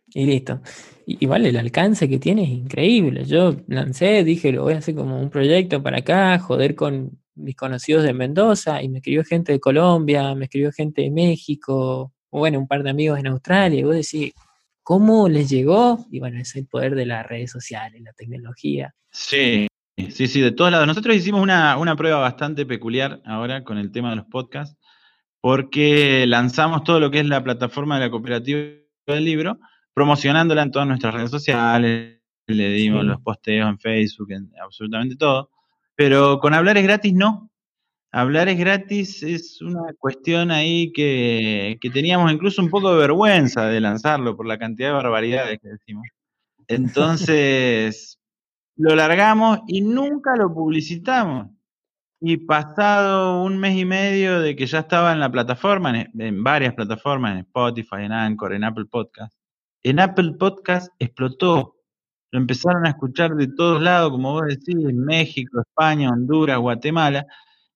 Y listo. Y, vale, el alcance que tiene es increíble. Yo lancé, dije, lo voy a hacer como un proyecto para acá, joder con mis conocidos de Mendoza, y me escribió gente de Colombia, me escribió gente de México, o bueno, un par de amigos en Australia, y vos decís, ¿cómo les llegó? Y bueno, es el poder de las redes sociales, la tecnología. Sí, sí, sí, de todos lados. Nosotros hicimos una, una prueba bastante peculiar ahora con el tema de los podcasts, porque lanzamos todo lo que es la plataforma de la cooperativa del libro, promocionándola en todas nuestras redes sociales, le dimos los posteos en Facebook, en absolutamente todo, pero con hablar es gratis no, Hablar es gratis es una cuestión ahí que, teníamos incluso un poco de vergüenza de lanzarlo por la cantidad de barbaridades que decimos. Entonces, lo largamos y nunca lo publicitamos. Y pasado un mes y medio de que ya estaba en la plataforma, en, varias plataformas, en Spotify, en Anchor, en Apple Podcast, en Apple Podcast explotó. Lo empezaron a escuchar de todos lados, como vos decís, en México, España, Honduras, Guatemala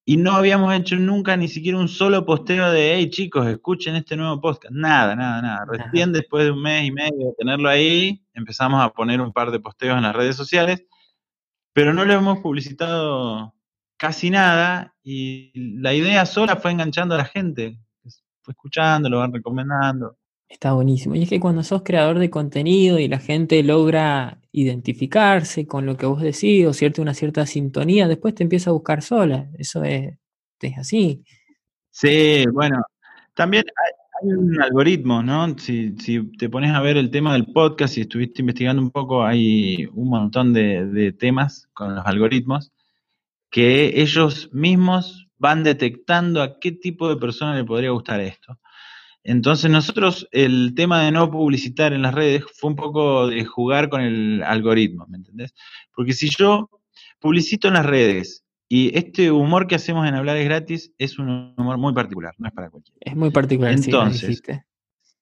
y no habíamos hecho nunca ni siquiera un solo posteo de, hey chicos, escuchen este nuevo podcast. Nada, nada, nada. Recién después de un mes y medio de tenerlo ahí, empezamos a poner un par de posteos en las redes sociales, pero no lo hemos publicitado casi nada y la idea sola fue enganchando a la gente. Fue escuchando, lo van recomendando. Está buenísimo. Y es que cuando sos creador de contenido y la gente logra identificarse con lo que vos decís o cierta, una cierta sintonía, después te empieza a buscar sola. Eso es, así. Sí, bueno, también hay, un algoritmo, ¿no? Si, te pones a ver el tema del podcast y estuviste investigando un poco, hay un montón de, de temas con los algoritmos que ellos mismos van detectando a qué tipo de persona le podría gustar esto. Entonces nosotros el tema de no publicitar en las redes fue un poco de jugar con el algoritmo, ¿me entendés? Porque si yo publicito en las redes y este humor que hacemos en hablar es gratis es un humor muy particular, no es para cualquiera. Es muy particular. Entonces,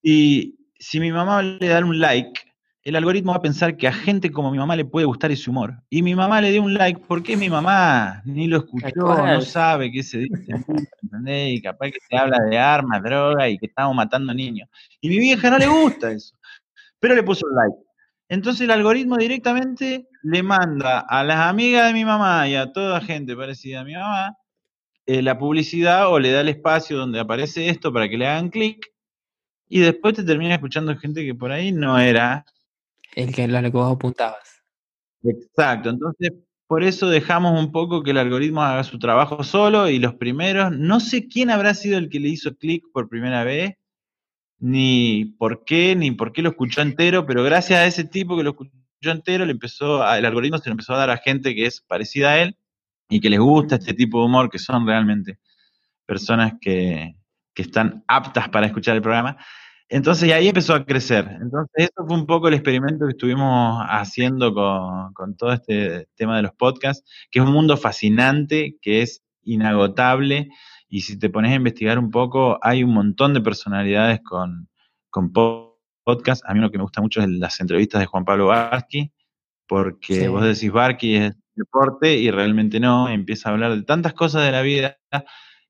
y si mi mamá le da un like, el algoritmo va a pensar que a gente como mi mamá le puede gustar ese humor. Y mi mamá le dio un like porque mi mamá ni lo escuchó, no sabe qué se dice, ¿entendés? Y capaz que se habla de armas, droga y que estamos matando niños. Y mi vieja no le gusta eso, pero le puso un like. Entonces el algoritmo directamente le manda a las amigas de mi mamá y a toda gente parecida a mi mamá eh, la publicidad o le da el espacio donde aparece esto para que le hagan clic y después te termina escuchando gente que por ahí no era el que, lo que vos apuntabas. Exacto, entonces por eso dejamos un poco que el algoritmo haga su trabajo solo y los primeros, no sé quién habrá sido el que le hizo clic por primera vez, ni por qué, ni por qué lo escuchó entero, pero gracias a ese tipo que lo escuchó entero, le empezó el algoritmo se lo empezó a dar a gente que es parecida a él y que les gusta este tipo de humor, que son realmente personas que, que están aptas para escuchar el programa. Entonces ahí empezó a crecer. Entonces eso fue un poco el experimento que estuvimos haciendo con, todo este tema de los podcasts, que es un mundo fascinante, que es inagotable, y si te pones a investigar un poco, hay un montón de personalidades con, con podcasts. A mí lo que me gusta mucho es las entrevistas de Juan Pablo Barqui, porque vos decís Barqui es deporte y realmente no, empieza a hablar de tantas cosas de la vida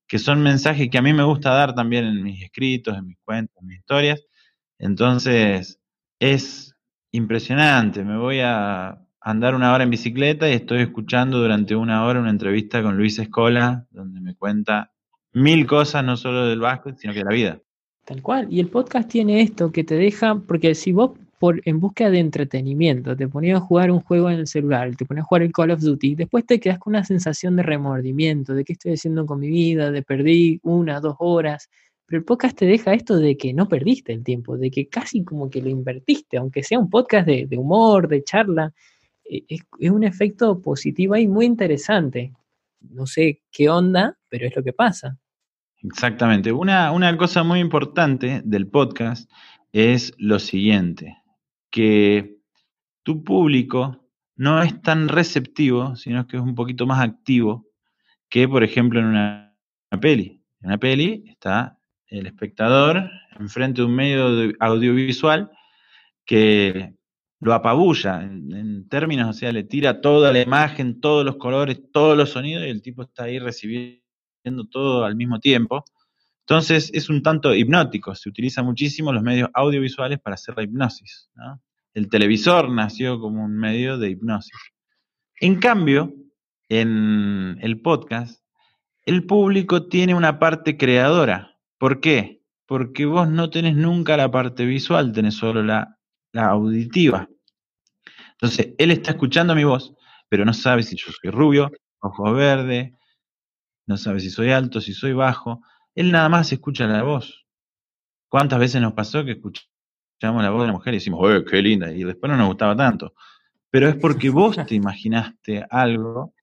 que son mensajes que a mí me gusta dar también en mis escritos, en mis cuentos, en mis historias. Entonces, es impresionante. Me voy a andar una hora en bicicleta y estoy escuchando durante una hora una entrevista con Luis Escola, donde me cuenta mil cosas, no solo del básquet, sino que de la vida. Tal cual. Y el podcast tiene esto que te deja, porque si vos por, en búsqueda de entretenimiento, te ponías a jugar un juego en el celular, te ponías a jugar el Call of Duty, después te quedas con una sensación de remordimiento, de qué estoy haciendo con mi vida, de perdí una, dos horas, pero el podcast te deja esto de que no perdiste el tiempo, de que casi como que lo invertiste, aunque sea un podcast de, humor, de charla, eh, es, es, un efecto positivo ahí muy interesante. No sé qué onda, pero es lo que pasa. Exactamente. Una, una cosa muy importante del podcast es lo siguiente, que tu público no es tan receptivo, sino que es un poquito más activo que, por ejemplo, en una, peli. En una peli está el espectador enfrente de un medio audiovisual que lo apabulla en, términos, o sea, le tira toda la imagen, todos los colores, todos los sonidos y el tipo está ahí recibiendo todo al mismo tiempo. Entonces es un tanto hipnótico, se utiliza muchísimo los medios audiovisuales para hacer la hipnosis. El televisor nació como un medio de hipnosis. En cambio, en el podcast, el público tiene una parte creadora. ¿Por qué? Porque vos no tenés nunca la parte visual, tenés solo la, la auditiva. Entonces, él está escuchando mi voz, pero no sabe si yo soy rubio, ojos verdes, no sabe si soy alto, si soy bajo. Él nada más escucha la voz. ¿Cuántas veces nos pasó que escuchamos la voz de la mujer y decimos, ¡eh, qué linda! Y después no nos gustaba tanto. Pero es porque vos te imaginaste algo.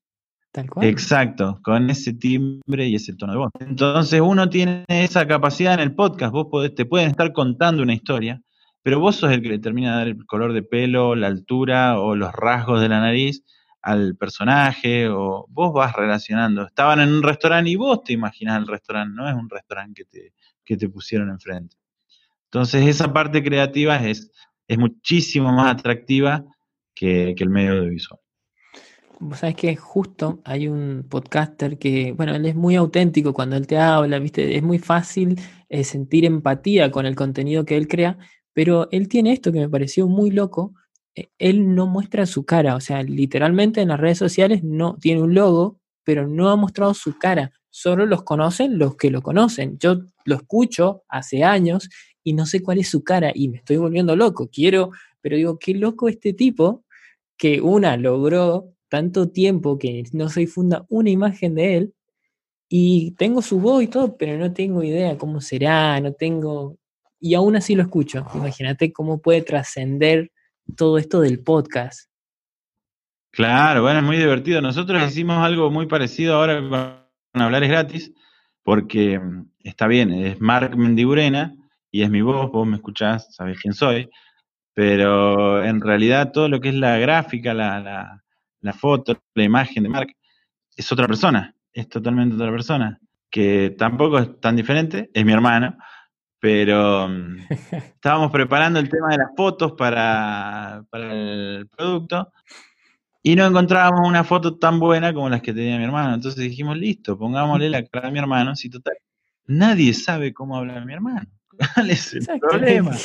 Tal cual. Exacto, con ese timbre y ese tono de voz. Entonces uno tiene esa capacidad en el podcast. Vos podés, te pueden estar contando una historia, pero vos sos el que le termina de dar el color de pelo, la altura o los rasgos de la nariz al personaje o vos vas relacionando. Estaban en un restaurante y vos te imaginás el restaurante, no es un restaurante que te, que te pusieron enfrente. Entonces esa parte creativa es, es muchísimo más atractiva que, el medio audiovisual. Vos sabés que justo hay un podcaster que, bueno, él es muy auténtico cuando él te habla, ¿viste? Es muy fácil eh, sentir empatía con el contenido que él crea, pero él tiene esto que me pareció muy loco, eh, él no muestra su cara, o sea, literalmente en las redes sociales no tiene un logo, pero no ha mostrado su cara. Solo los conocen los que lo conocen. Yo lo escucho hace años y no sé cuál es su cara y me estoy volviendo loco. Quiero, pero digo, qué loco este tipo que una logró tanto tiempo que no se difunda una imagen de él y tengo su voz y todo, pero no tengo idea cómo será, no tengo... Y aún así lo escucho. Imagínate cómo puede trascender todo esto del podcast. Claro, bueno, es muy divertido. Nosotros hicimos algo muy parecido ahora con Hablar es gratis, porque mm, está bien, es Mark Mendigurena y es mi voz, vos me escuchás, sabés quién soy, pero en realidad todo lo que es la gráfica, la, la foto, la imagen de Mark, es otra persona, es totalmente otra persona, que tampoco es tan diferente, es mi hermano, pero mm, estábamos preparando el tema de las fotos para, el producto y no encontrábamos una foto tan buena como las que tenía mi hermano. Entonces dijimos, listo, pongámosle la cara a mi hermano, si total, nadie sabe cómo habla mi hermano. ¿Cuál es el problema?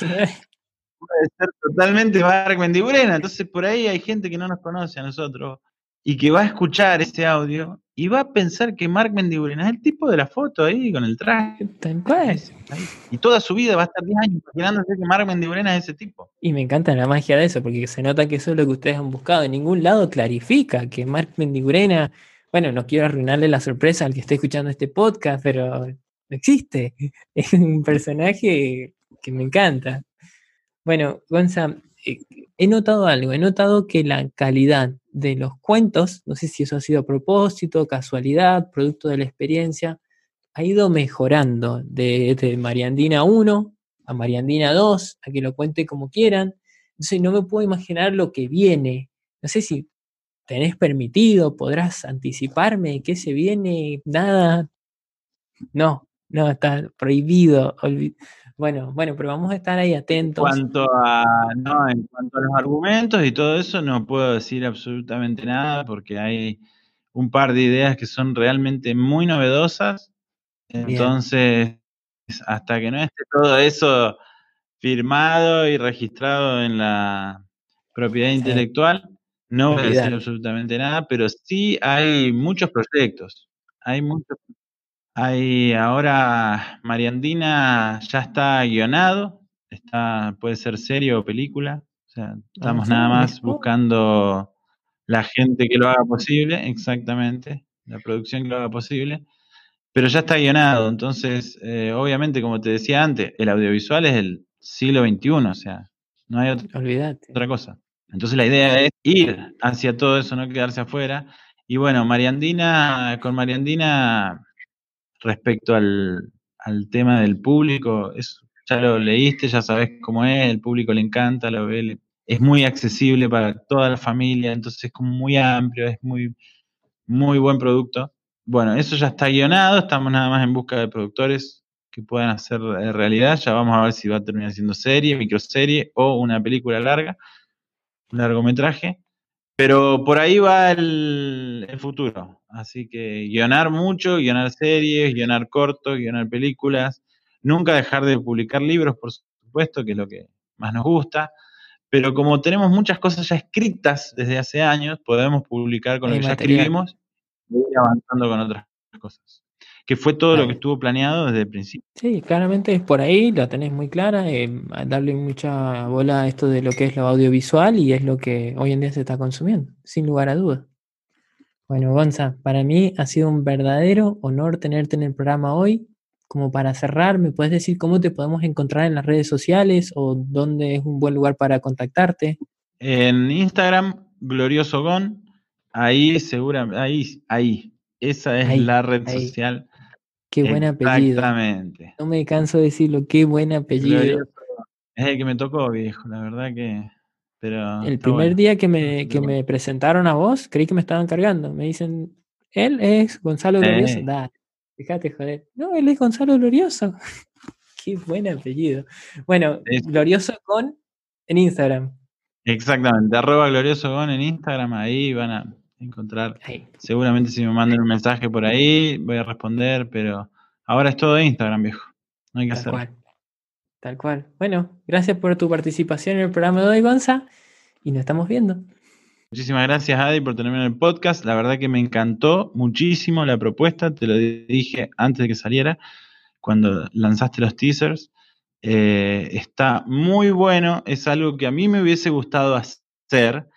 Puede ser totalmente Mark Mendiburena, entonces por ahí hay gente que no nos conoce a nosotros y que va a escuchar ese audio y va a pensar que Mark Mendigurena es el tipo de la foto ahí con el traje. Y toda su vida va a estar 10 años imaginándose que Mark Mendigurena es ese tipo. Y me encanta la magia de eso, porque se nota que eso es lo que ustedes han buscado. En ningún lado clarifica que Mark Mendigurena, bueno, no quiero arruinarle la sorpresa al que esté escuchando este podcast, pero no existe. Es un personaje que me encanta. Bueno, Gonza, eh, he notado algo, he notado que la calidad de los cuentos, no sé si eso ha sido a propósito, casualidad, producto de la experiencia, ha ido mejorando de, Mariandina 1 a Mariandina 2, a que lo cuente como quieran. Entonces no me puedo imaginar lo que viene. No sé si tenés permitido, podrás anticiparme qué se viene, nada. No, no, está prohibido. Bueno, bueno, pero vamos a estar ahí atentos. En cuanto a, no, en cuanto a los argumentos y todo eso, no puedo decir absolutamente nada porque hay un par de ideas que son realmente muy novedosas. Entonces, hasta que no esté todo eso firmado y registrado en la propiedad intelectual, no voy a decir absolutamente nada, pero sí hay muchos proyectos. Hay muchos hay ahora Mariandina ya está guionado, está, puede ser serie o película. O sea, estamos nada más buscando la gente que lo haga posible, exactamente, la producción que lo haga posible. pero ya está guionado. Entonces, eh, obviamente, como te decía antes, el audiovisual es el siglo XXI, o sea, no hay otra, otra cosa. Entonces la idea es ir hacia todo eso, no quedarse afuera. Y bueno, Mariandina, con Mariandina, respecto al, al tema del público, es, ya lo leíste, ya sabes cómo es, el público le encanta, lo ve, es muy accesible para toda la familia, entonces es como muy amplio, es muy, muy buen producto. Bueno, eso ya está guionado, estamos nada más en busca de productores que puedan hacer realidad, ya vamos a ver si va a terminar siendo serie, microserie o una película larga, largometraje. Pero por ahí va el, el, futuro. Así que guionar mucho, guionar series, guionar cortos, guionar películas. Nunca dejar de publicar libros, por supuesto, que es lo que más nos gusta. Pero como tenemos muchas cosas ya escritas desde hace años, podemos publicar con lo que ya escribimos y ir avanzando con otras cosas. Que fue todo lo que estuvo planeado desde el principio. Sí, claramente es por ahí, la tenés muy clara, eh, darle mucha bola a esto de lo que es lo audiovisual y es lo que hoy en día se está consumiendo, sin lugar a dudas. Bueno, Gonza, para mí ha sido un verdadero honor tenerte en el programa hoy como para cerrar, ¿me puedes decir cómo te podemos encontrar en las redes sociales o dónde es un buen lugar para contactarte? En Instagram, Glorioso Gon, ahí seguramente, ahí, ahí, esa es la red social. Qué buen apellido. Exactamente. No me canso de decirlo, qué buen apellido. Es el que me tocó, viejo, la verdad que... Pero el primer día que me, que me presentaron a vos, creí que me estaban cargando. Me dicen, él es Gonzalo Glorioso. Da, Fíjate, joder. No, él es Gonzalo Glorioso. Qué buen apellido. Bueno, Glorioso con en Instagram. Exactamente, arroba glorioso con en Instagram, ahí van a encontrar. Seguramente si me mandan un mensaje por ahí, voy a responder, pero ahora es todo Instagram, viejo. No hay que hacer. Cual. Tal cual. Bueno, gracias por tu participación en el programa de hoy, Gonza, y nos estamos viendo. Muchísimas gracias, Adi, por tenerme en el podcast. La verdad que me encantó muchísimo la propuesta. Te lo dije antes de que saliera, cuando lanzaste los teasers. Eh, está muy bueno. Es algo que a mí me hubiese gustado hacer,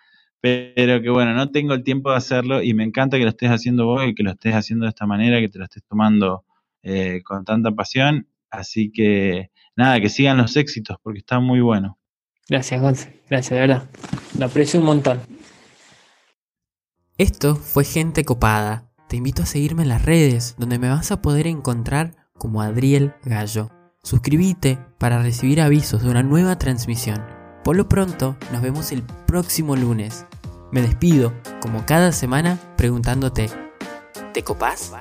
pero que bueno, no tengo el tiempo de hacerlo y me encanta que lo estés haciendo vos y que lo estés haciendo de esta manera, que te lo estés tomando eh, con tanta pasión. Así que nada, que sigan los éxitos porque está muy bueno. Gracias, Gonce. Gracias, de verdad. Lo aprecio un montón. Esto fue Gente Copada. Te invito a seguirme en las redes, donde me vas a poder encontrar como Adriel Gallo. Suscríbete para recibir avisos de una nueva transmisión. Por lo pronto, nos vemos el próximo lunes. Me despido, como cada semana, preguntándote, ¿te copás?